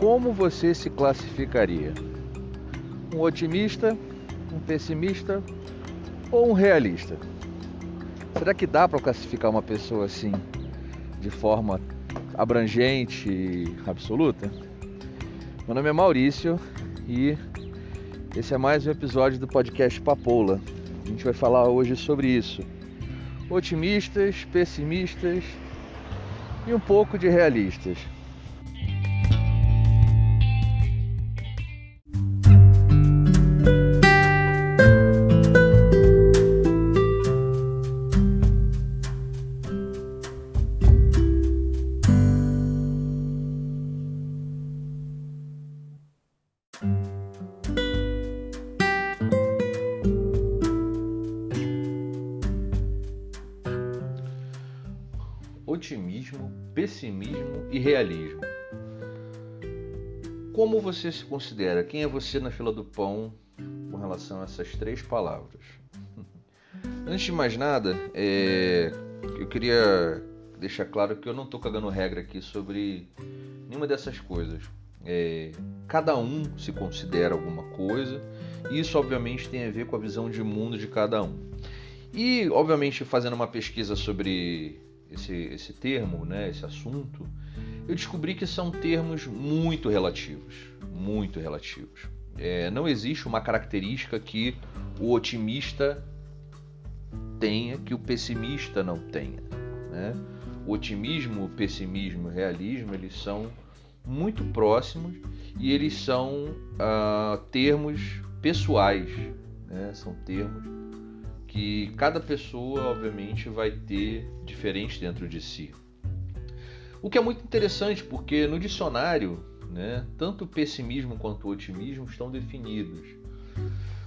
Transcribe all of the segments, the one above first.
como você se classificaria? Um otimista, um pessimista ou um realista? Será que dá para classificar uma pessoa assim de forma abrangente e absoluta? Meu nome é Maurício e esse é mais um episódio do podcast Papoula. A gente vai falar hoje sobre isso. Otimistas, pessimistas e um pouco de realistas. Otimismo, pessimismo e realismo. Como você se considera? Quem é você na fila do pão com relação a essas três palavras? Antes de mais nada, é... eu queria deixar claro que eu não estou cagando regra aqui sobre nenhuma dessas coisas. É... Cada um se considera alguma coisa, e isso obviamente tem a ver com a visão de mundo de cada um. E, obviamente, fazendo uma pesquisa sobre esse, esse termo, né, esse assunto, eu descobri que são termos muito relativos, muito relativos. É, não existe uma característica que o otimista tenha que o pessimista não tenha. Né? O otimismo, o pessimismo o realismo eles são muito próximos e eles são uh, termos pessoais, né? são termos que cada pessoa, obviamente, vai ter diferente dentro de si. O que é muito interessante, porque no dicionário, né, tanto o pessimismo quanto o otimismo estão definidos.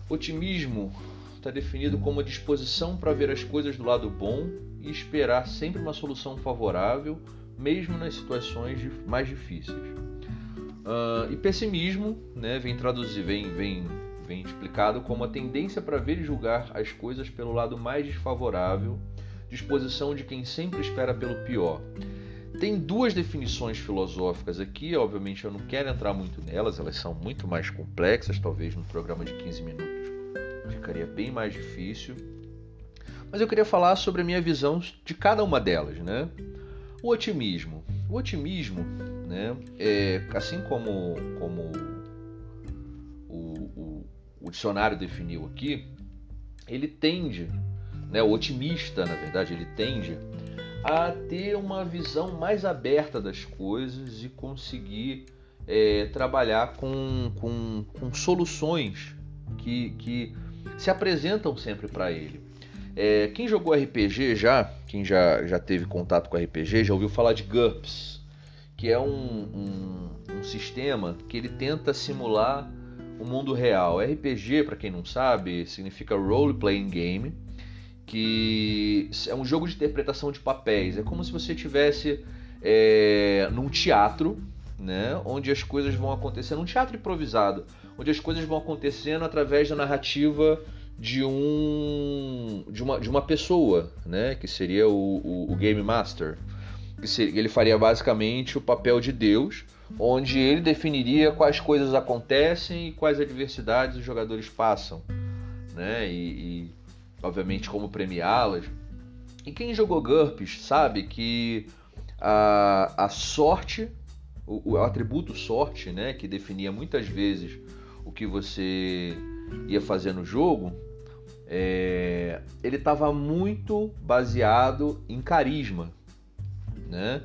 Otimismo está definido como a disposição para ver as coisas do lado bom e esperar sempre uma solução favorável, mesmo nas situações mais difíceis. Uh, e pessimismo né, vem traduzir, vem, vem vem explicado como a tendência para ver e julgar as coisas pelo lado mais desfavorável, disposição de quem sempre espera pelo pior. Tem duas definições filosóficas aqui, obviamente eu não quero entrar muito nelas, elas são muito mais complexas, talvez num programa de 15 minutos ficaria bem mais difícil. Mas eu queria falar sobre a minha visão de cada uma delas, né? O otimismo. O otimismo, né, é, assim como, como o dicionário definiu aqui, ele tende, né, o otimista, na verdade, ele tende a ter uma visão mais aberta das coisas e conseguir é, trabalhar com, com, com soluções que, que se apresentam sempre para ele. É, quem jogou RPG já, quem já, já teve contato com RPG, já ouviu falar de GURPS, que é um, um, um sistema que ele tenta simular o mundo real. RPG, para quem não sabe, significa Role Playing Game, que é um jogo de interpretação de papéis. É como se você tivesse é, num teatro, né, onde as coisas vão acontecendo, um teatro improvisado, onde as coisas vão acontecendo através da narrativa de um de uma, de uma pessoa, né, que seria o, o, o Game Master. Que ele faria basicamente o papel de Deus onde ele definiria quais coisas acontecem e quais adversidades os jogadores passam, né? E, e obviamente como premiá-las. E quem jogou GURPS sabe que a, a sorte, o, o atributo sorte, né, que definia muitas vezes o que você ia fazer no jogo, é, ele estava muito baseado em carisma, né?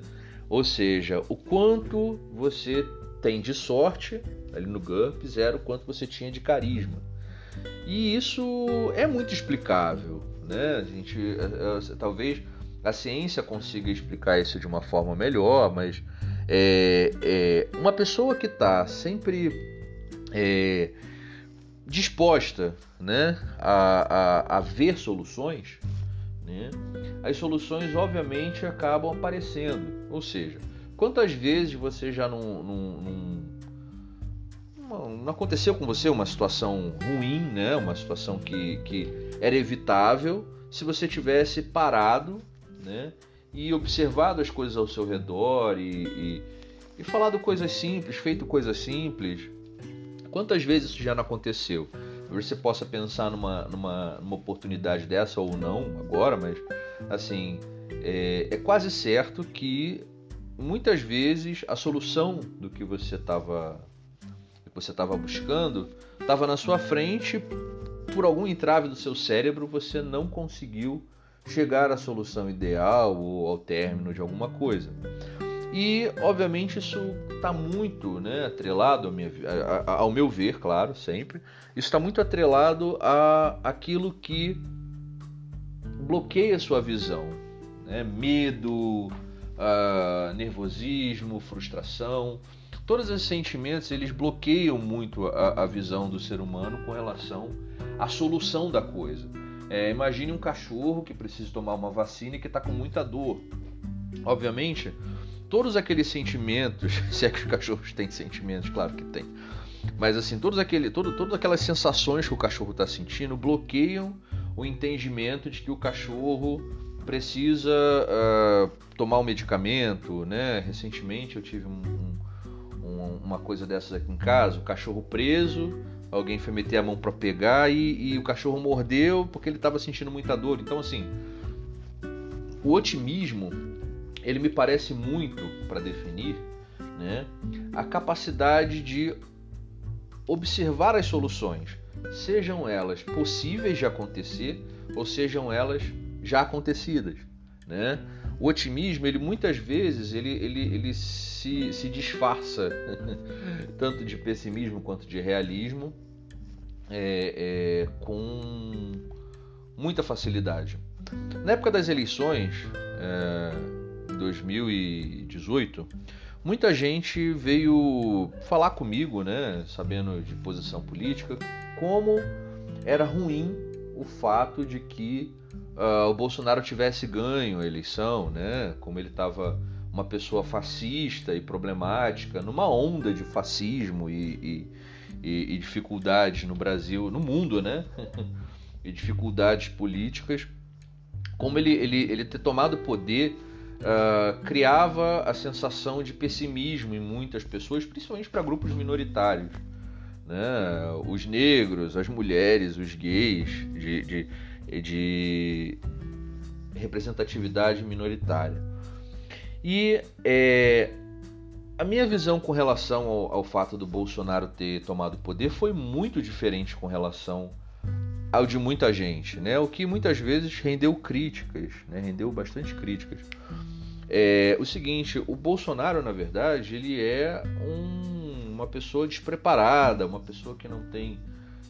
Ou seja, o quanto você tem de sorte ali no GURPS era o quanto você tinha de carisma. E isso é muito explicável, né? A gente é, é, talvez a ciência consiga explicar isso de uma forma melhor, mas é, é uma pessoa que está sempre é, disposta né, a, a, a ver soluções, né, as soluções obviamente acabam aparecendo. Ou seja, quantas vezes você já não, não, não, não aconteceu com você uma situação ruim, né? uma situação que, que era evitável se você tivesse parado né? e observado as coisas ao seu redor e, e, e falado coisas simples, feito coisas simples. Quantas vezes isso já não aconteceu? Você possa pensar numa, numa, numa oportunidade dessa ou não agora, mas assim é, é quase certo que muitas vezes a solução do que você estava você estava buscando estava na sua frente por algum entrave do seu cérebro você não conseguiu chegar à solução ideal ou ao término de alguma coisa. E obviamente isso está muito né, atrelado minha, ao meu ver claro sempre. Isso está muito atrelado a aquilo que bloqueia a sua visão né? medo uh, nervosismo, frustração. Todos esses sentimentos eles bloqueiam muito a, a visão do ser humano com relação à solução da coisa. É, imagine um cachorro que precisa tomar uma vacina e que está com muita dor. Obviamente, todos aqueles sentimentos, se é que os cachorros têm sentimentos, claro que tem, mas assim, todos aquele, todo, todas aquelas sensações que o cachorro está sentindo bloqueiam o entendimento de que o cachorro precisa uh, tomar um medicamento, né? Recentemente eu tive um, um, uma coisa dessas aqui em casa, o cachorro preso, alguém foi meter a mão para pegar e, e, o cachorro mordeu porque ele estava sentindo muita dor. Então assim, o otimismo ele me parece muito para definir, né? A capacidade de observar as soluções, sejam elas possíveis de acontecer ou sejam elas já acontecidas, né? O otimismo, ele muitas vezes ele, ele, ele se, se disfarça tanto de pessimismo quanto de realismo é, é, com muita facilidade. Na época das eleições, é, em 2018, muita gente veio falar comigo, né, sabendo de posição política, como era ruim o fato de que uh, o Bolsonaro tivesse ganho a eleição, né? Como ele estava uma pessoa fascista e problemática, numa onda de fascismo e, e, e dificuldades no Brasil, no mundo, né? e dificuldades políticas. Como ele, ele, ele ter tomado poder uh, criava a sensação de pessimismo em muitas pessoas, principalmente para grupos minoritários. Né? Os negros, as mulheres, os gays, de, de de representatividade minoritária. E é, a minha visão com relação ao, ao, fato do Bolsonaro ter tomado o poder foi muito diferente com relação ao de muita gente, né? O que muitas vezes rendeu críticas, né? Rendeu bastante críticas. É o seguinte, o Bolsonaro, na verdade, ele é um, uma pessoa despreparada, uma pessoa que não tem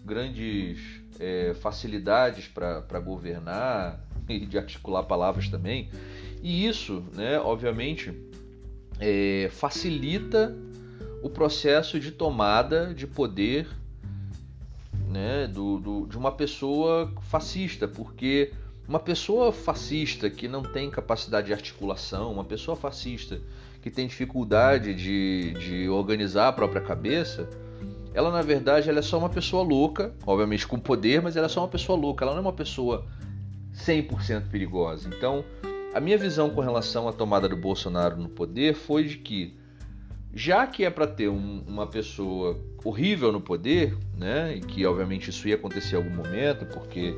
grandes é, facilidades para governar e de articular palavras também. E isso, né, obviamente, é, facilita o processo de tomada de poder né, do, do, de uma pessoa fascista, porque uma pessoa fascista que não tem capacidade de articulação, uma pessoa fascista que tem dificuldade de, de organizar a própria cabeça, ela na verdade ela é só uma pessoa louca, obviamente com poder, mas ela é só uma pessoa louca, ela não é uma pessoa 100% perigosa. Então, a minha visão com relação à tomada do Bolsonaro no poder foi de que, já que é para ter um, uma pessoa horrível no poder, né, e que obviamente isso ia acontecer em algum momento, porque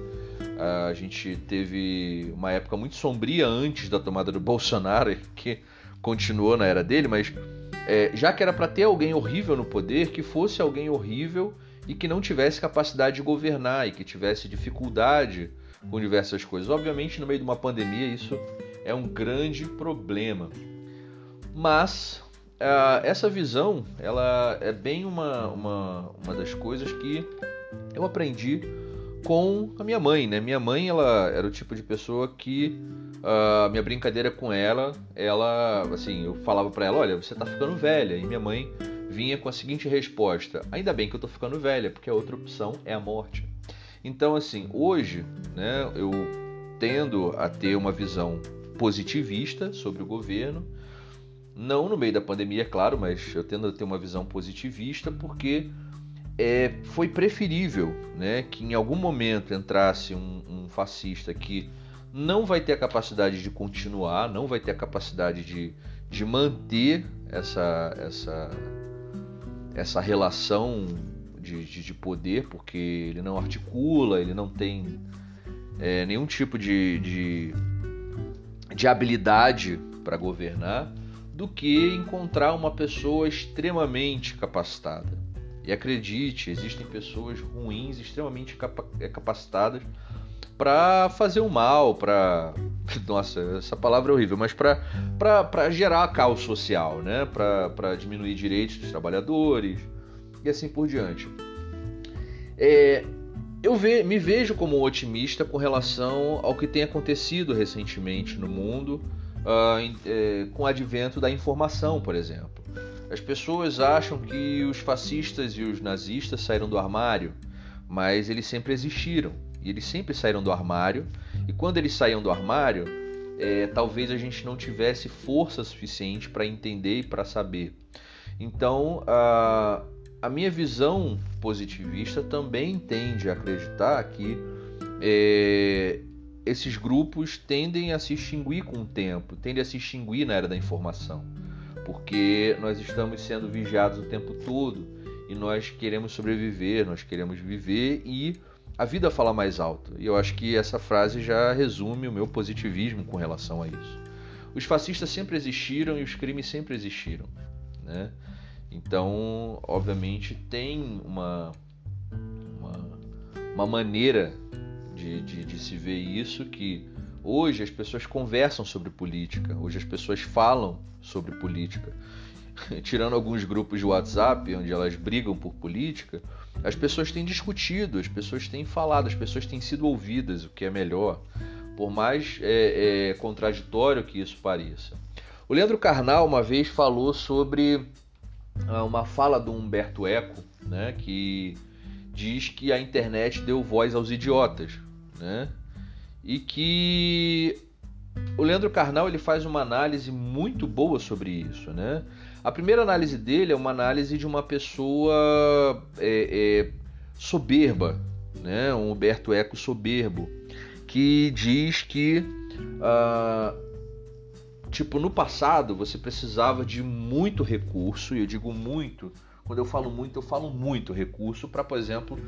a gente teve uma época muito sombria antes da tomada do Bolsonaro, que continuou na era dele, mas é, já que era para ter alguém horrível no poder, que fosse alguém horrível e que não tivesse capacidade de governar e que tivesse dificuldade com diversas coisas. Obviamente, no meio de uma pandemia, isso é um grande problema. Mas uh, essa visão, ela é bem uma, uma, uma das coisas que eu aprendi com a minha mãe, né? Minha mãe, ela era o tipo de pessoa que a uh, minha brincadeira com ela, ela, assim, eu falava para ela, olha, você tá ficando velha. E minha mãe vinha com a seguinte resposta: ainda bem que eu tô ficando velha, porque a outra opção é a morte. Então, assim, hoje, né, eu tendo a ter uma visão positivista sobre o governo, não no meio da pandemia, é claro, mas eu tendo a ter uma visão positivista porque é, foi preferível né, que em algum momento entrasse um, um fascista que não vai ter a capacidade de continuar, não vai ter a capacidade de, de manter essa, essa, essa relação de, de, de poder, porque ele não articula, ele não tem é, nenhum tipo de, de, de habilidade para governar, do que encontrar uma pessoa extremamente capacitada. E acredite, existem pessoas ruins, extremamente é, capacitadas para fazer o mal, para nossa, essa palavra é horrível, mas para gerar caos social, né? Para diminuir direitos dos trabalhadores e assim por diante. É, eu ve, me vejo como otimista com relação ao que tem acontecido recentemente no mundo uh, é, com o advento da informação, por exemplo. As pessoas acham que os fascistas e os nazistas saíram do armário, mas eles sempre existiram e eles sempre saíram do armário. E quando eles saíam do armário, é, talvez a gente não tivesse força suficiente para entender e para saber. Então, a, a minha visão positivista também tende a acreditar que é, esses grupos tendem a se extinguir com o tempo, tendem a se extinguir na era da informação, porque nós estamos sendo vigiados o tempo todo e nós queremos sobreviver, nós queremos viver e a vida fala mais alto. E eu acho que essa frase já resume o meu positivismo com relação a isso. Os fascistas sempre existiram e os crimes sempre existiram, né? Então, obviamente, tem uma, uma, uma maneira de, de, de, se ver isso que hoje as pessoas conversam sobre política, hoje as pessoas falam sobre política. Tirando alguns grupos de WhatsApp onde elas brigam por política, as pessoas têm discutido, as pessoas têm falado, as pessoas têm sido ouvidas, o que é melhor, por mais é, é, contraditório que isso pareça. O Leandro Carnal uma vez falou sobre ah, uma fala do Humberto Eco, né, que diz que a internet deu voz aos idiotas, né, e que o Leandro Carnal ele faz uma análise muito boa sobre isso, né? A primeira análise dele é uma análise de uma pessoa é, soberba, né? um Humberto Eco soberbo, que diz que, ah, tipo, no passado você precisava de muito recurso, e eu digo muito, quando eu falo muito, eu falo muito recurso para, por exemplo,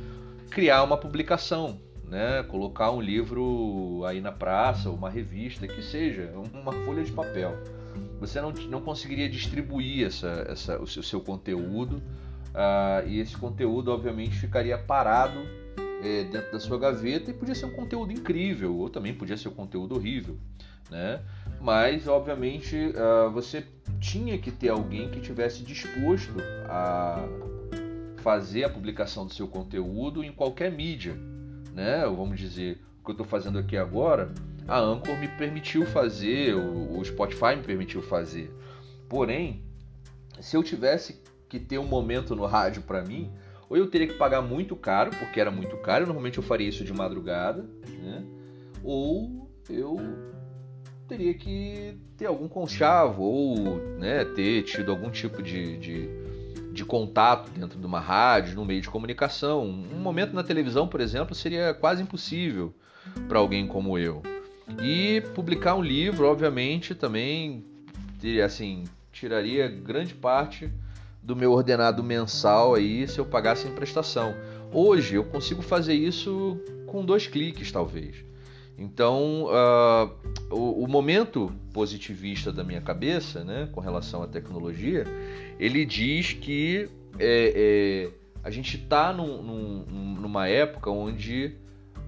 criar uma publicação, né? colocar um livro aí na praça, uma revista, que seja, uma folha de papel você não, não conseguiria distribuir essa, essa, o, seu, o seu conteúdo uh, e esse conteúdo, obviamente, ficaria parado é, dentro da sua gaveta e podia ser um conteúdo incrível ou também podia ser um conteúdo horrível, né? Mas, obviamente, uh, você tinha que ter alguém que tivesse disposto a fazer a publicação do seu conteúdo em qualquer mídia, né? Vamos dizer, o que eu estou fazendo aqui agora a Anchor me permitiu fazer, o Spotify me permitiu fazer. Porém, se eu tivesse que ter um momento no rádio para mim, ou eu teria que pagar muito caro, porque era muito caro, normalmente eu faria isso de madrugada, né? ou eu teria que ter algum conchavo, ou né, ter tido algum tipo de, de, de contato dentro de uma rádio, no meio de comunicação. Um momento na televisão, por exemplo, seria quase impossível para alguém como eu. E publicar um livro, obviamente, também assim, tiraria grande parte do meu ordenado mensal aí se eu pagasse em prestação. Hoje eu consigo fazer isso com dois cliques, talvez. Então, uh, o, o, momento positivista da minha cabeça, né, com relação à tecnologia, ele diz que é, é, a gente está num, num, numa época onde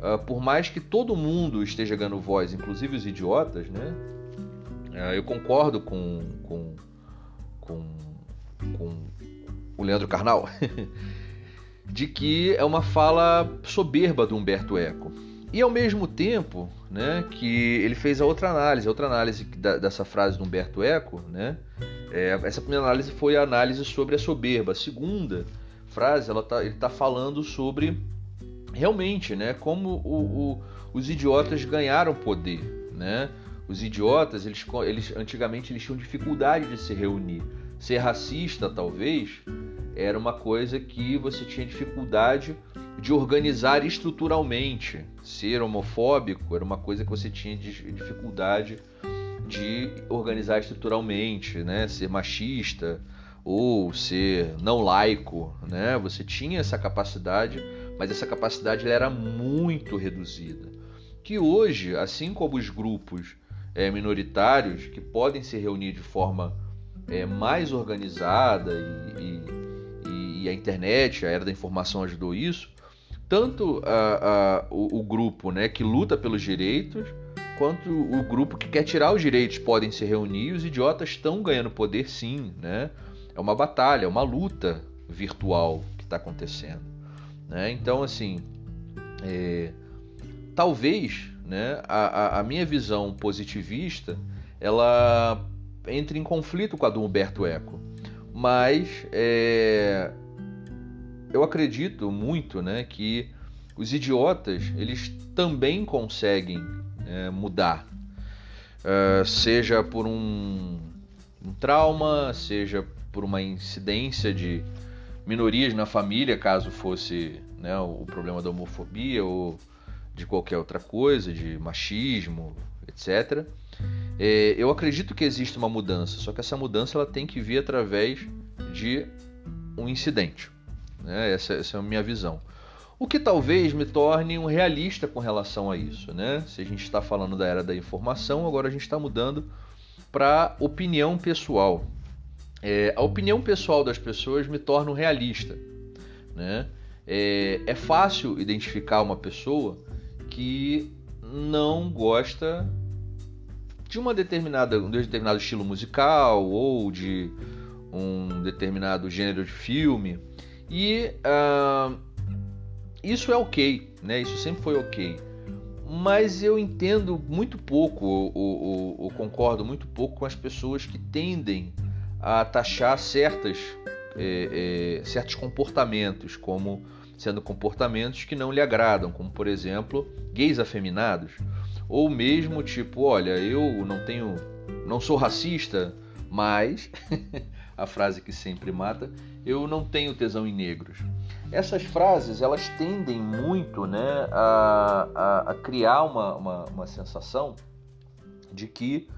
Uh, por mais que todo mundo esteja ganhando voz, inclusive os idiotas, né? Uh, eu concordo com, com, com, com o Leandro Carnal de que é uma fala soberba do Humberto Eco. E ao mesmo tempo, né, que ele fez a outra análise, a outra análise da, dessa frase do Humberto Eco, né? É, essa primeira análise foi a análise sobre a soberba. A segunda frase, ela tá, ele está falando sobre realmente, né, como o, o, os idiotas ganharam poder, né? Os idiotas, eles, eles antigamente eles tinham dificuldade de se reunir. Ser racista, talvez, era uma coisa que você tinha dificuldade de organizar estruturalmente. Ser homofóbico era uma coisa que você tinha dificuldade de organizar estruturalmente, né? Ser machista ou ser não laico, né? Você tinha essa capacidade, mas essa capacidade era muito reduzida. Que hoje, assim como os grupos é, minoritários que podem se reunir de forma é, mais organizada e, e, e, a internet, a era da informação ajudou isso, tanto a, a, o, o, grupo né, que luta pelos direitos, quanto o grupo que quer tirar os direitos podem se reunir. Os idiotas estão ganhando poder, sim. Né? É uma batalha, é uma luta virtual que está acontecendo. Né? Então, assim, é, talvez né, a, a, minha visão positivista ela entre em conflito com a do Humberto Eco. Mas é, eu acredito muito né, que os idiotas eles também conseguem é, mudar, uh, seja por um, um, trauma, seja por uma incidência de minorias na família, caso fosse né, o problema da homofobia ou de qualquer outra coisa, de machismo, etc. É, eu acredito que existe uma mudança, só que essa mudança ela tem que vir através de um incidente. Né? Essa, essa é a minha visão. O que talvez me torne um realista com relação a isso. Né? Se a gente está falando da era da informação, agora a gente está mudando para opinião pessoal. É, a opinião pessoal das pessoas me torna um realista. Né? É, é fácil identificar uma pessoa que não gosta de uma determinada, um determinado estilo musical ou de um determinado gênero de filme. E uh, isso é ok, né? Isso sempre foi ok. Mas eu entendo muito pouco, ou, concordo muito pouco com as pessoas que tendem a taxar certas, é, é, certos comportamentos como sendo comportamentos que não lhe agradam, como por exemplo gays afeminados, ou mesmo tipo, olha, eu não tenho, não sou racista, mas a frase que sempre mata, eu não tenho tesão em negros. Essas frases elas tendem muito, né, a, a, a criar uma, uma, uma sensação de que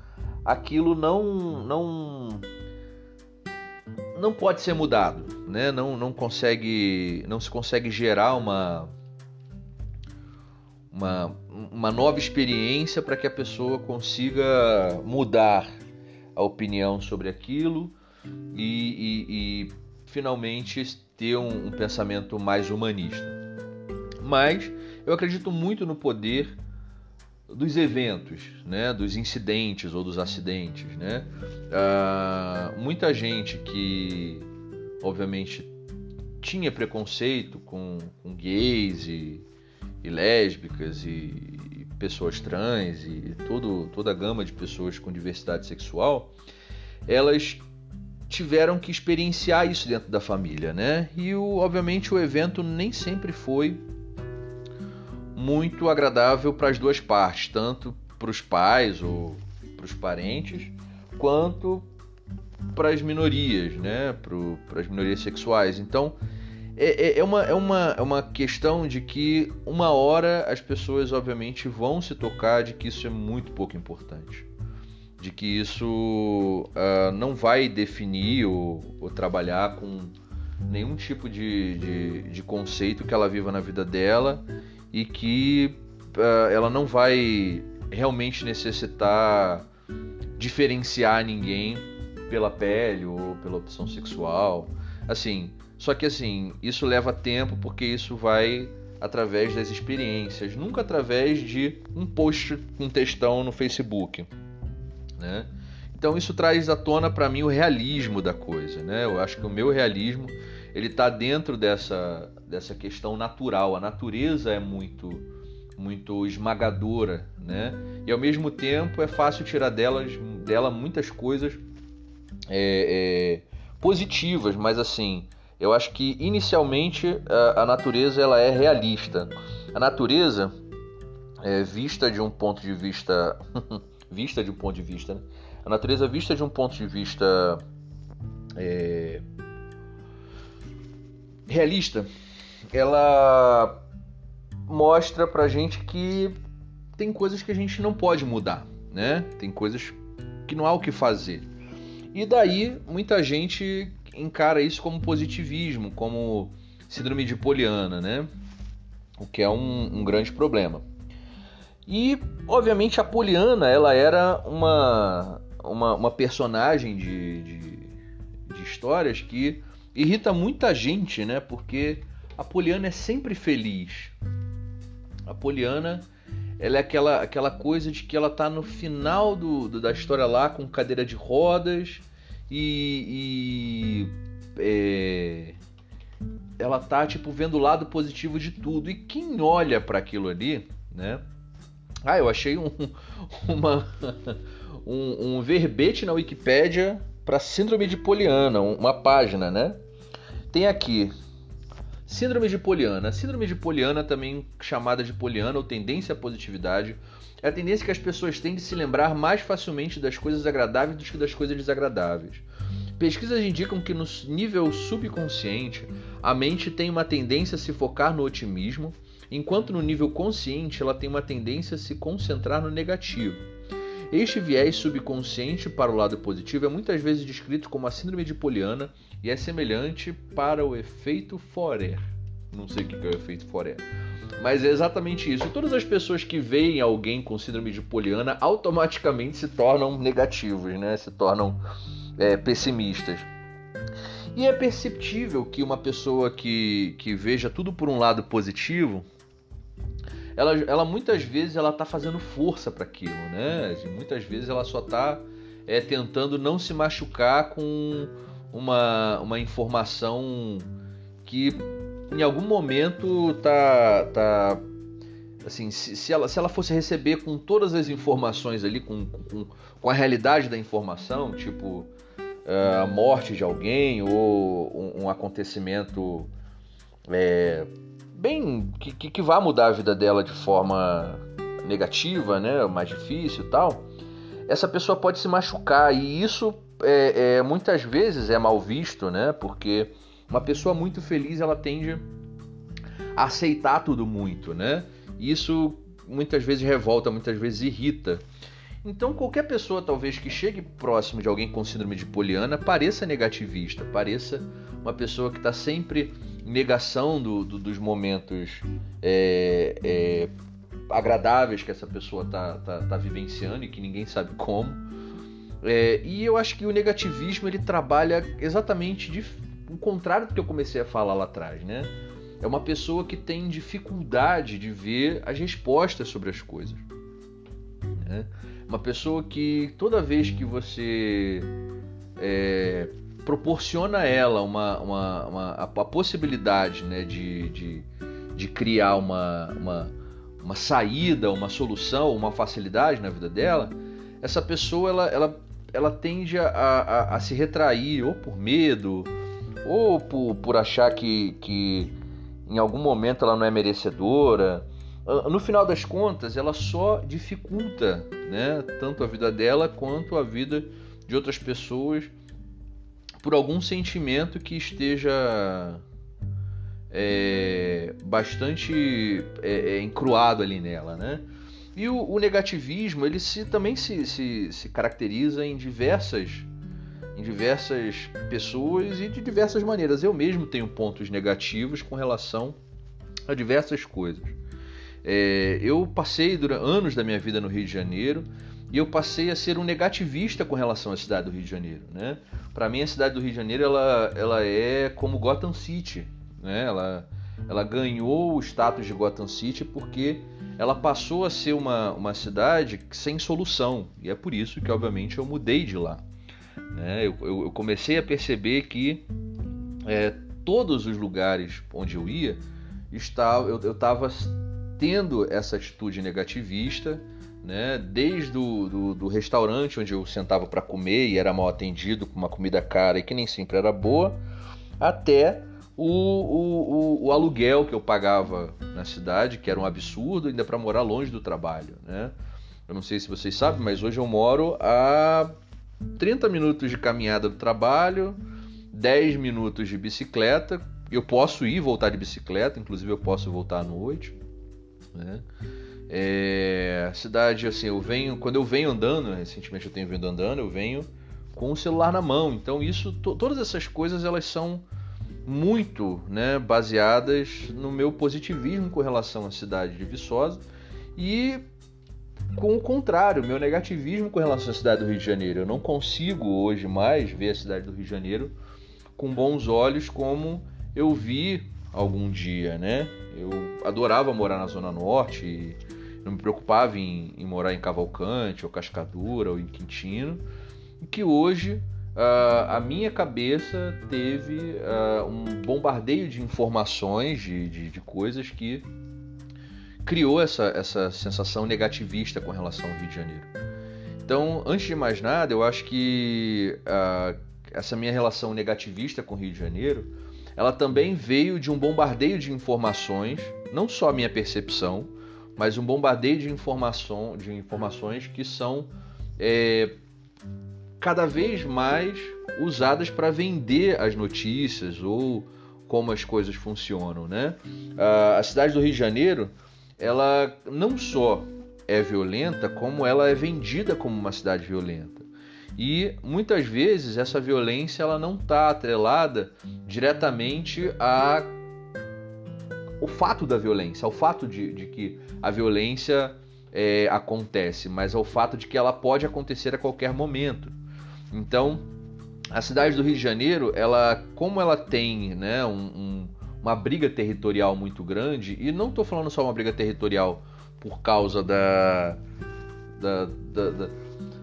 aquilo não não não pode ser mudado, né? Não, não consegue, não se consegue gerar uma uma, uma nova experiência para que a pessoa consiga mudar a opinião sobre aquilo e, e, e finalmente ter um, um pensamento mais humanista. Mas eu acredito muito no poder dos eventos, né, dos incidentes ou dos acidentes, né? Ah, muita gente que, obviamente, tinha preconceito com, com gays e, e lésbicas e, pessoas trans e todo, toda a gama de pessoas com diversidade sexual, elas tiveram que experienciar isso dentro da família, né? E o, obviamente o evento nem sempre foi muito agradável para as duas partes, tanto para os pais ou para os parentes, quanto para as minorias, né? para as minorias sexuais. Então é, é, é, uma, é, uma, é uma questão de que uma hora as pessoas obviamente vão se tocar de que isso é muito pouco importante. De que isso uh, não vai definir ou, ou, trabalhar com nenhum tipo de, de, de conceito que ela viva na vida dela e que uh, ela não vai realmente necessitar diferenciar ninguém pela pele ou pela opção sexual. Assim, só que assim, isso leva tempo porque isso vai através das experiências, nunca através de um post, um textão no Facebook, né? Então isso traz à tona para mim o realismo da coisa, né? Eu acho que o meu realismo ele está dentro dessa, dessa questão natural. A natureza é muito muito esmagadora, né? E ao mesmo tempo é fácil tirar delas, dela muitas coisas é, é, positivas, mas assim, eu acho que inicialmente a, natureza ela é realista. A natureza é vista de um ponto de vista vista de um ponto de vista, né? a natureza vista de um ponto de vista é, realista, ela mostra pra gente que tem coisas que a gente não pode mudar, né? Tem coisas que não há o que fazer. E daí muita gente encara isso como positivismo, como síndrome de Poliana, né? O que é um, um grande problema. E, obviamente, a Poliana ela era uma, uma, uma personagem de, de, de, histórias que irrita muita gente, né? Porque a Poliana é sempre feliz. A Poliana ela é aquela, aquela coisa de que ela tá no final do, do da história lá com cadeira de rodas e, e é, ela tá tipo vendo o lado positivo de tudo e quem olha para aquilo ali, né? Ah, eu achei um, uma, um, um verbete na Wikipédia para síndrome de Poliana, uma página, né? Tem aqui Síndrome de Poliana. Síndrome de Poliana, também chamada de Poliana ou tendência à positividade, é a tendência que as pessoas têm de se lembrar mais facilmente das coisas agradáveis do que das coisas desagradáveis. Pesquisas indicam que no nível subconsciente, a mente tem uma tendência a se focar no otimismo, enquanto no nível consciente ela tem uma tendência a se concentrar no negativo. Este viés subconsciente para o lado positivo é muitas vezes descrito como a síndrome de Poliana e é semelhante para o efeito Forer. Não sei o que é o efeito Forer. Mas é exatamente isso. Todas as pessoas que veem alguém com síndrome de Poliana automaticamente se tornam negativos, né? se tornam é, pessimistas. E é perceptível que uma pessoa que, que veja tudo por um lado positivo, ela, ela muitas vezes ela está fazendo força para aquilo, né? Muitas vezes ela só está é, tentando não se machucar com uma, uma informação que em algum momento tá, tá assim, se, se, ela, se ela fosse receber com todas as informações ali, com, com, com a realidade da informação, tipo uh, a morte de alguém ou um, um acontecimento é, bem que, que, vá mudar a vida dela de forma negativa, né, mais difícil e tal, essa pessoa pode se machucar e isso é, é, muitas vezes é mal visto, né? Porque uma pessoa muito feliz ela tende a aceitar tudo muito, né? Isso muitas vezes revolta, muitas vezes irrita. Então qualquer pessoa talvez que chegue próximo de alguém com síndrome de Poliana pareça negativista, pareça uma pessoa que está sempre em negação do, do, dos momentos é, é, agradáveis que essa pessoa está tá, tá vivenciando e que ninguém sabe como. É, e eu acho que o negativismo ele trabalha exatamente de, o contrário do que eu comecei a falar lá atrás, né? É uma pessoa que tem dificuldade de ver as respostas sobre as coisas. Né? Uma pessoa que toda vez que você é, proporciona a ela uma, uma, uma a, a, possibilidade né, de, de, de criar uma, uma, uma saída, uma solução, uma facilidade na vida dela, essa pessoa ela, ela ela tende a, a, a, se retrair ou por medo ou por, por achar que, que em algum momento ela não é merecedora. Ah, no final das contas, ela só dificulta né, tanto a vida dela quanto a vida de outras pessoas por algum sentimento que esteja é, bastante é, é, encruado ali nela, né? E o, o negativismo ele se, também se, se, se caracteriza em diversas em diversas pessoas e de diversas maneiras. Eu mesmo tenho pontos negativos com relação a diversas coisas. É, eu passei durante anos da minha vida no Rio de Janeiro e eu passei a ser um negativista com relação à cidade do Rio de Janeiro. Né? Para mim, a cidade do Rio de Janeiro ela, ela é como Gotham City. Né? Ela, ela ganhou o status de Gotham City porque ela passou a ser uma, uma cidade sem solução. E é por isso que, obviamente, eu mudei de lá. Né? Eu, eu, eu comecei a perceber que é, todos os lugares onde eu ia, estava, eu estava tendo essa atitude negativista, né? desde o do, do restaurante onde eu sentava para comer e era mal atendido com uma comida cara e que nem sempre era boa, até o, o, o, o, aluguel que eu pagava na cidade, que era um absurdo, ainda para morar longe do trabalho. Né? Eu não sei se vocês sabem, mas hoje eu moro a 30 minutos de caminhada do trabalho, 10 minutos de bicicleta, eu posso ir voltar de bicicleta, inclusive eu posso voltar à noite. Né? É, cidade, assim, eu venho. Quando eu venho andando, recentemente eu tenho vindo andando, eu venho com o celular na mão. Então, isso, todas essas coisas elas são muito né, baseadas no meu positivismo com relação à cidade de Viçosa e com o contrário, meu negativismo com relação à cidade do Rio de Janeiro. Eu não consigo hoje mais ver a cidade do Rio de Janeiro com bons olhos como eu vi algum dia, né? Eu adorava morar na Zona Norte não me preocupava em, em morar em Cavalcante, ou Cascadura, ou em Quintino, e que hoje uh, a minha cabeça teve uh, um bombardeio de informações, de, de, de coisas que criou essa, essa sensação negativista com relação ao Rio de Janeiro. Então, antes de mais nada, eu acho que uh, essa minha relação negativista com o Rio de Janeiro, ela também veio de um bombardeio de informações, não só a minha percepção, mas um bombardeio de, informação, de informações que são é, cada vez mais usadas para vender as notícias ou como as coisas funcionam, né? Uh, a cidade do Rio de Janeiro ela não só é violenta, como ela é vendida como uma cidade violenta. E muitas vezes essa violência ela não está atrelada diretamente a o fato da violência, ao fato de, de que a violência é, acontece, mas ao fato de que ela pode acontecer a qualquer momento. Então, a cidade do Rio de Janeiro, ela, como ela tem né, um, um uma briga territorial muito grande, e não estou falando só uma briga territorial por causa da, da, da, da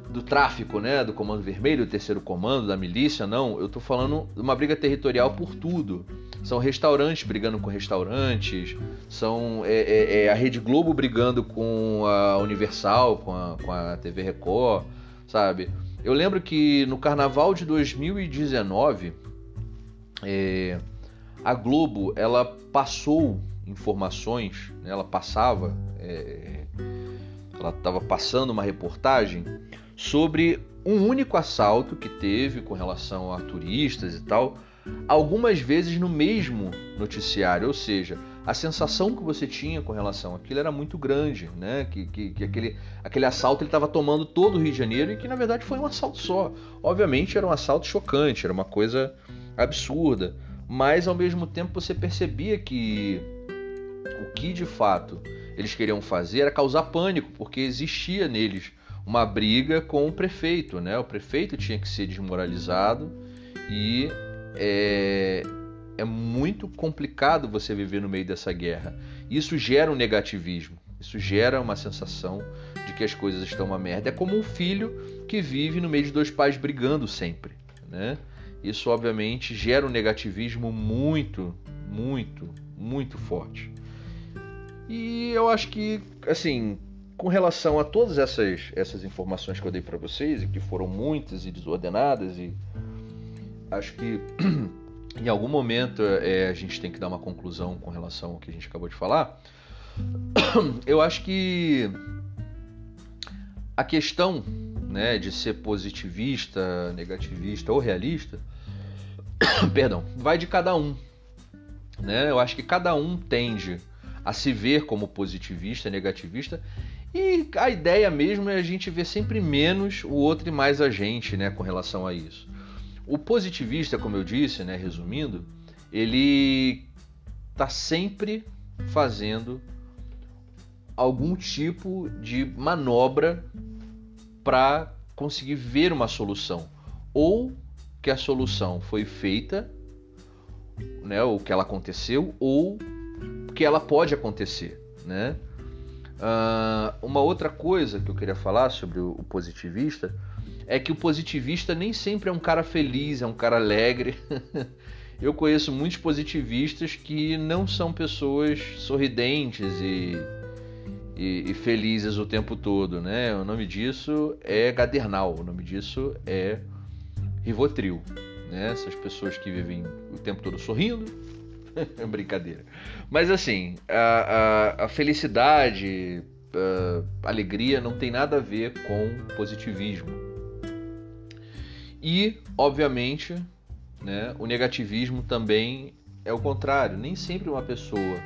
do tráfico, né, do Comando Vermelho, o terceiro comando, da milícia, não. Eu estou falando de uma briga territorial por tudo. São restaurantes brigando com restaurantes, são é, é, é a Rede Globo brigando com a Universal, com a, com a TV Record, sabe? Eu lembro que no Carnaval de 2019, é, a Globo ela passou informações, né? ela passava, é, ela estava passando uma reportagem sobre um único assalto que teve com relação a turistas e tal, algumas vezes no mesmo noticiário, ou seja, a sensação que você tinha com relação àquilo era muito grande, né? Que, que, que aquele, aquele assalto ele estava tomando todo o Rio de Janeiro e que na verdade foi um assalto só. Obviamente era um assalto chocante, era uma coisa absurda mas ao mesmo tempo você percebia que o que de fato eles queriam fazer era causar pânico, porque existia neles uma briga com o prefeito, né? O prefeito tinha que ser desmoralizado e é, é muito complicado você viver no meio dessa guerra. Isso gera um negativismo, isso gera uma sensação de que as coisas estão uma merda. É como um filho que vive no meio de dois pais brigando sempre, né? Isso obviamente gera um negativismo muito, muito, muito forte. E eu acho que, assim, com relação a todas essas, essas informações que eu dei para vocês, e que foram muitas e desordenadas, e acho que em algum momento é, a gente tem que dar uma conclusão com relação ao que a gente acabou de falar. Eu acho que a questão né, de ser positivista, negativista ou realista perdão, vai de cada um. Né? Eu acho que cada um tende a se ver como positivista, negativista, e a ideia mesmo é a gente ver sempre menos o outro e mais a gente, né, com relação a isso. O positivista, como eu disse, né, resumindo, ele está sempre fazendo algum tipo de manobra para conseguir ver uma solução ou que a solução foi feita, né, ou que ela aconteceu, ou que ela pode acontecer, né? Uh, uma outra coisa que eu queria falar sobre o, o positivista é que o positivista nem sempre é um cara feliz, é um cara alegre. eu conheço muitos positivistas que não são pessoas sorridentes e, e, e, felizes o tempo todo, né? O nome disso é gadernal, o nome disso é Rivotril. Né? Essas pessoas que vivem o tempo todo sorrindo. brincadeira. Mas assim, a, a, a felicidade, a alegria não tem nada a ver com positivismo. E, obviamente, né, o negativismo também é o contrário. Nem sempre uma pessoa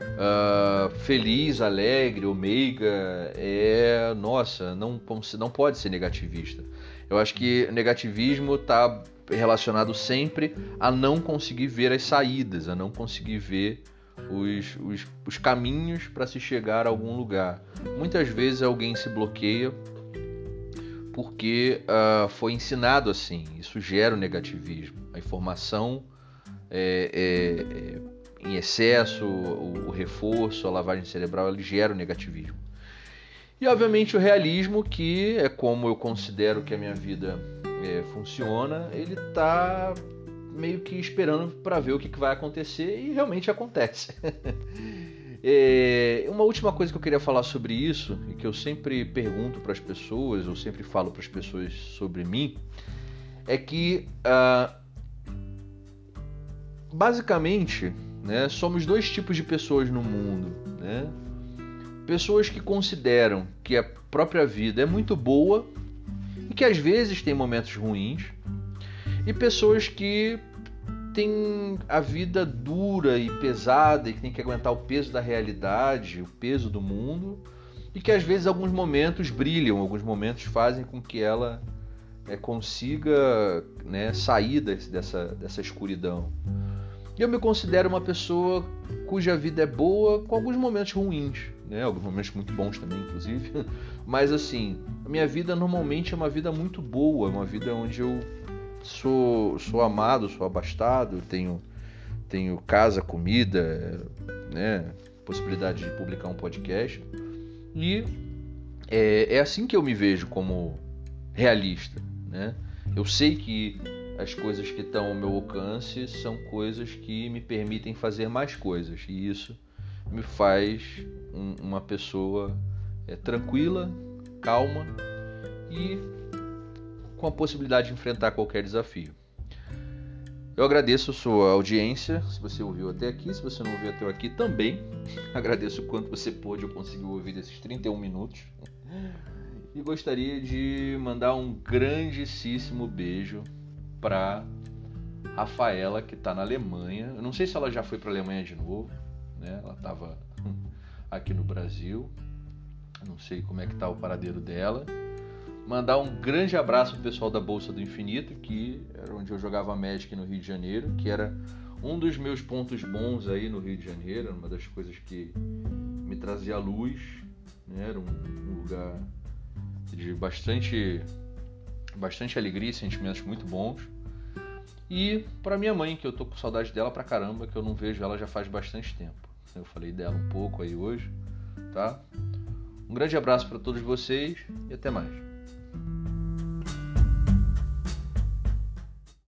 uh, feliz, alegre ou meiga é, nossa, não, não pode ser negativista. Eu acho que negativismo está relacionado sempre a não conseguir ver as saídas, a não conseguir ver os, os, os caminhos para se chegar a algum lugar. Muitas vezes alguém se bloqueia porque uh, foi ensinado assim. Isso gera o negativismo. A informação é, é, é, em excesso, o, o, reforço, a lavagem cerebral, ele gera o negativismo. E obviamente o realismo, que é como eu considero que a minha vida é, funciona, ele está meio que esperando para ver o que, que, vai acontecer e realmente acontece. é, uma última coisa que eu queria falar sobre isso e que eu sempre pergunto para as pessoas, ou sempre falo para as pessoas sobre mim, é que uh, basicamente né, somos dois tipos de pessoas no mundo. Né? Pessoas que consideram que a própria vida é muito boa e que às vezes tem momentos ruins, e pessoas que têm a vida dura e pesada e que tem que aguentar o peso da realidade, o peso do mundo, e que às vezes alguns momentos brilham, alguns momentos fazem com que ela é, consiga né, sair dessa, dessa escuridão. E eu me considero uma pessoa cuja vida é boa, com alguns momentos ruins, né? Alguns momentos muito bons também, inclusive. Mas assim, a minha vida normalmente é uma vida muito boa, uma vida onde eu sou, sou amado, sou abastado, tenho, tenho casa, comida, né? Possibilidade de publicar um podcast. E é, é assim que eu me vejo como realista, né? Eu sei que as coisas que estão ao meu alcance são coisas que me permitem fazer mais coisas e isso me faz um, uma pessoa é, tranquila, calma e com a possibilidade de enfrentar qualquer desafio. Eu agradeço a sua audiência, se você ouviu até aqui, se você não ouviu até aqui também. Agradeço o quanto você pôde ou conseguiu ouvir esses 31 minutos. E gostaria de mandar um grandíssimo beijo para Rafaela, que está na Alemanha. Eu não sei se ela já foi para a Alemanha de novo, né? Ela estava aqui no Brasil. Não sei como é que está o paradeiro dela. Mandar um grande abraço pro pessoal da Bolsa do Infinito, que era onde eu jogava Magic no Rio de Janeiro, que era um dos meus pontos bons aí no Rio de Janeiro, uma das coisas que me trazia luz, né? Era um lugar de bastante bastante alegria e sentimentos muito bons. E para minha mãe, que eu tô com saudade dela pra caramba, que eu não vejo ela já faz bastante tempo. Eu falei dela um pouco aí hoje, tá? Um grande abraço para todos vocês e até mais.